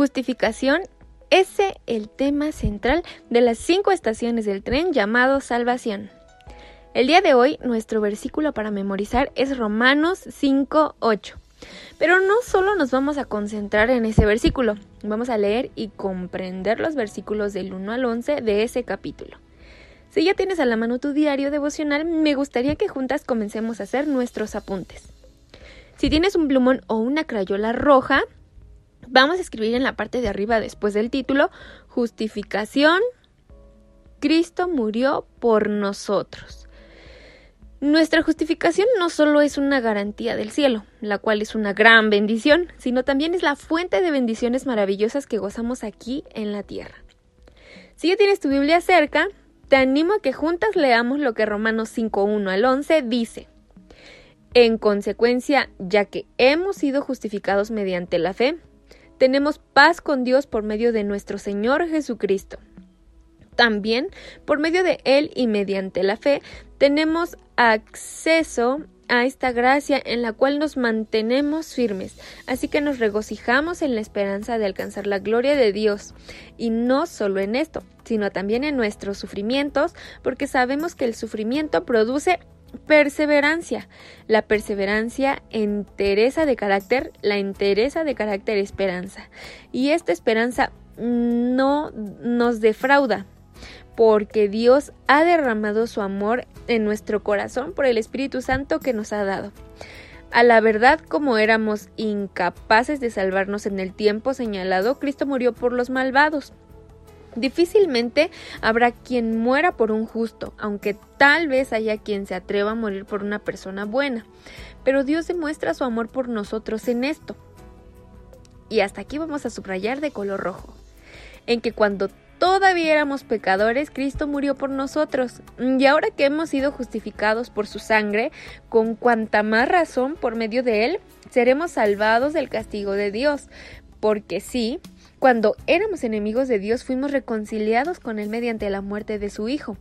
Justificación ese el tema central de las cinco estaciones del tren llamado salvación. El día de hoy nuestro versículo para memorizar es Romanos 5.8. Pero no solo nos vamos a concentrar en ese versículo, vamos a leer y comprender los versículos del 1 al 11 de ese capítulo. Si ya tienes a la mano tu diario devocional, me gustaría que juntas comencemos a hacer nuestros apuntes. Si tienes un plumón o una crayola roja, vamos a escribir en la parte de arriba después del título Justificación. Cristo murió por nosotros. Nuestra justificación no solo es una garantía del cielo, la cual es una gran bendición, sino también es la fuente de bendiciones maravillosas que gozamos aquí en la tierra. Si ya tienes tu Biblia cerca, te animo a que juntas leamos lo que Romanos 5.1 al 11 dice. En consecuencia, ya que hemos sido justificados mediante la fe, tenemos paz con Dios por medio de nuestro Señor Jesucristo. También, por medio de Él y mediante la fe, tenemos acceso a esta gracia en la cual nos mantenemos firmes, así que nos regocijamos en la esperanza de alcanzar la gloria de Dios, y no solo en esto, sino también en nuestros sufrimientos, porque sabemos que el sufrimiento produce perseverancia. La perseverancia entereza de carácter, la entereza de carácter esperanza. Y esta esperanza no nos defrauda, porque Dios ha derramado su amor en nuestro corazón por el Espíritu Santo que nos ha dado. A la verdad, como éramos incapaces de salvarnos en el tiempo señalado, Cristo murió por los malvados. Difícilmente habrá quien muera por un justo, aunque tal vez haya quien se atreva a morir por una persona buena. Pero Dios demuestra su amor por nosotros en esto. Y hasta aquí vamos a subrayar de color rojo. En que cuando todavía éramos pecadores, Cristo murió por nosotros. Y ahora que hemos sido justificados por su sangre, con cuanta más razón por medio de él, seremos salvados del castigo de Dios. Porque sí, cuando éramos enemigos de Dios fuimos reconciliados con Él mediante la muerte de su Hijo.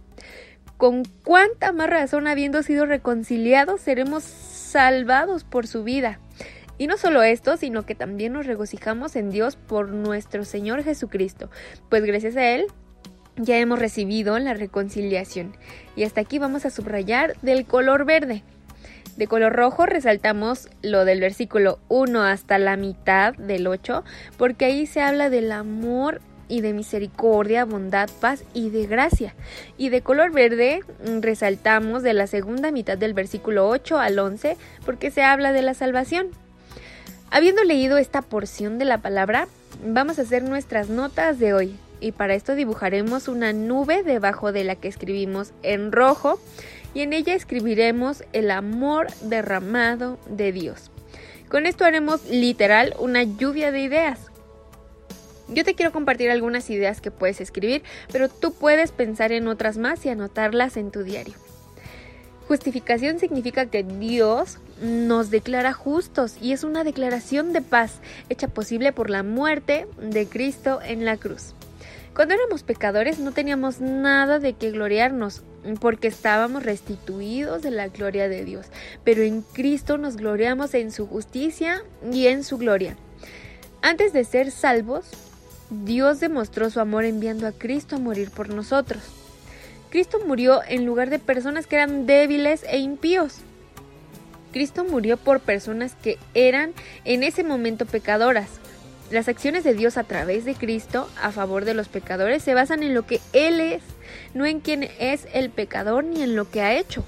Con cuánta más razón habiendo sido reconciliados seremos salvados por su vida. Y no solo esto, sino que también nos regocijamos en Dios por nuestro Señor Jesucristo, pues gracias a Él ya hemos recibido la reconciliación. Y hasta aquí vamos a subrayar del color verde. De color rojo resaltamos lo del versículo 1 hasta la mitad del 8, porque ahí se habla del amor y de misericordia, bondad, paz y de gracia. Y de color verde mm, resaltamos de la segunda mitad del versículo 8 al 11, porque se habla de la salvación. Habiendo leído esta porción de la palabra, vamos a hacer nuestras notas de hoy. Y para esto dibujaremos una nube debajo de la que escribimos en rojo y en ella escribiremos el amor derramado de Dios. Con esto haremos literal una lluvia de ideas. Yo te quiero compartir algunas ideas que puedes escribir, pero tú puedes pensar en otras más y anotarlas en tu diario. Justificación significa que Dios nos declara justos y es una declaración de paz hecha posible por la muerte de Cristo en la cruz. Cuando éramos pecadores no teníamos nada de qué gloriarnos, porque estábamos restituidos de la gloria de Dios, pero en Cristo nos gloriamos en su justicia y en su gloria. Antes de ser salvos, Dios demostró su amor enviando a Cristo a morir por nosotros. Cristo murió en lugar de personas que eran débiles e impíos. Cristo murió por personas que eran en ese momento pecadoras, las acciones de Dios a través de Cristo a favor de los pecadores se basan en lo que Él es, no en quién es el pecador ni en lo que ha hecho.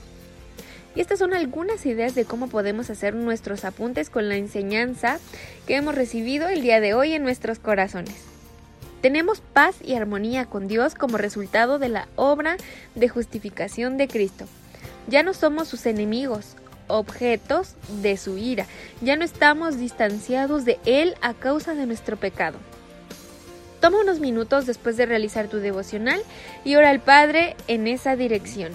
Y estas son algunas ideas de cómo podemos hacer nuestros apuntes con la enseñanza que hemos recibido el día de hoy en nuestros corazones. Tenemos paz y armonía con Dios como resultado de la obra de justificación de Cristo. Ya no somos sus enemigos, objetos de su ira. Ya no estamos distanciados de Él a causa de nuestro pecado. Toma unos minutos después de realizar tu devocional y ora al Padre en esa dirección.